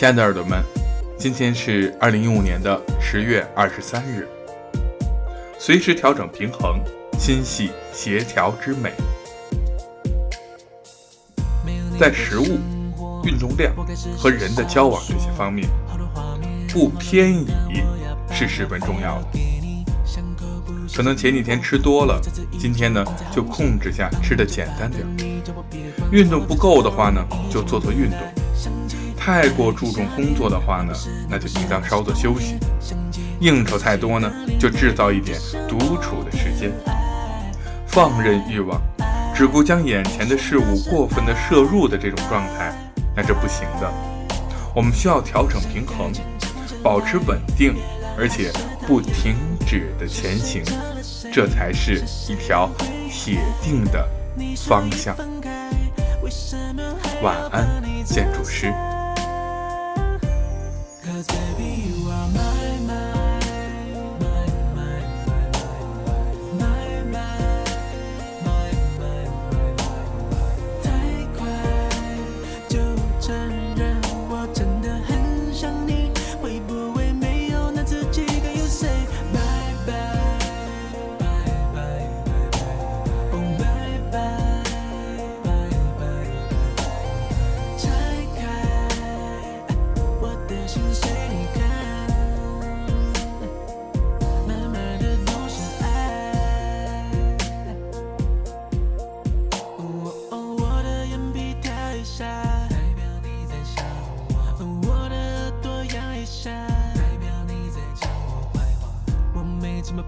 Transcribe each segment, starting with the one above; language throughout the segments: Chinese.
亲爱的耳朵们，今天是二零一五年的十月二十三日。随时调整平衡，心系协调之美。在食物、运动量和人的交往这些方面，不偏移是十分重要的。可能前几天吃多了，今天呢就控制下吃的简单点。运动不够的话呢，就做做运动。太过注重工作的话呢，那就应当稍作休息；应酬太多呢，就制造一点独处的时间。放任欲望，只顾将眼前的事物过分的摄入的这种状态，那是不行的。我们需要调整平衡，保持稳定，而且不停止的前行，这才是一条铁定的方向。晚安，建筑师。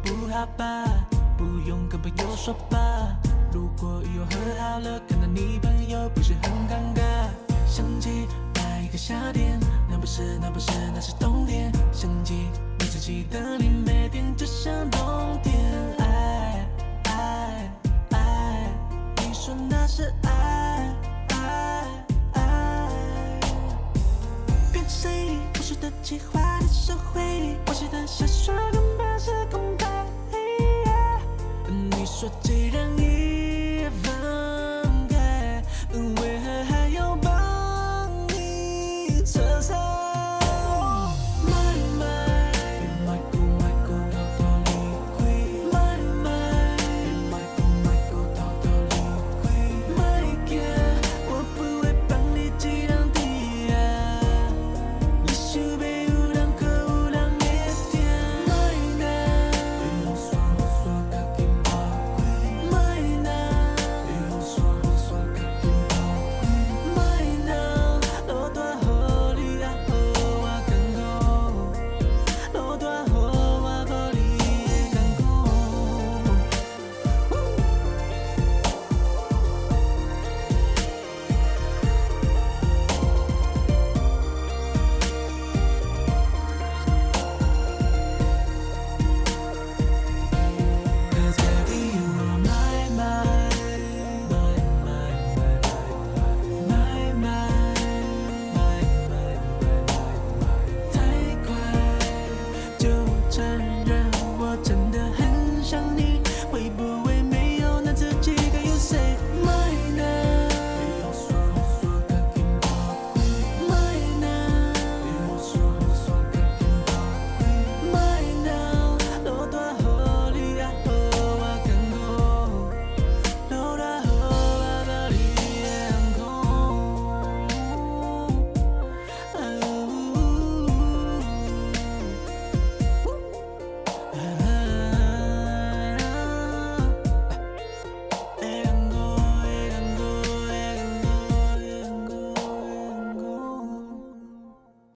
不好吧，不用跟朋友说吧。如果又和好了，看到你朋友不是很尴尬。想起那一个夏天，那不是那不是那是冬天。想起你自己的脸，说既然已分开为何还要帮你撑伞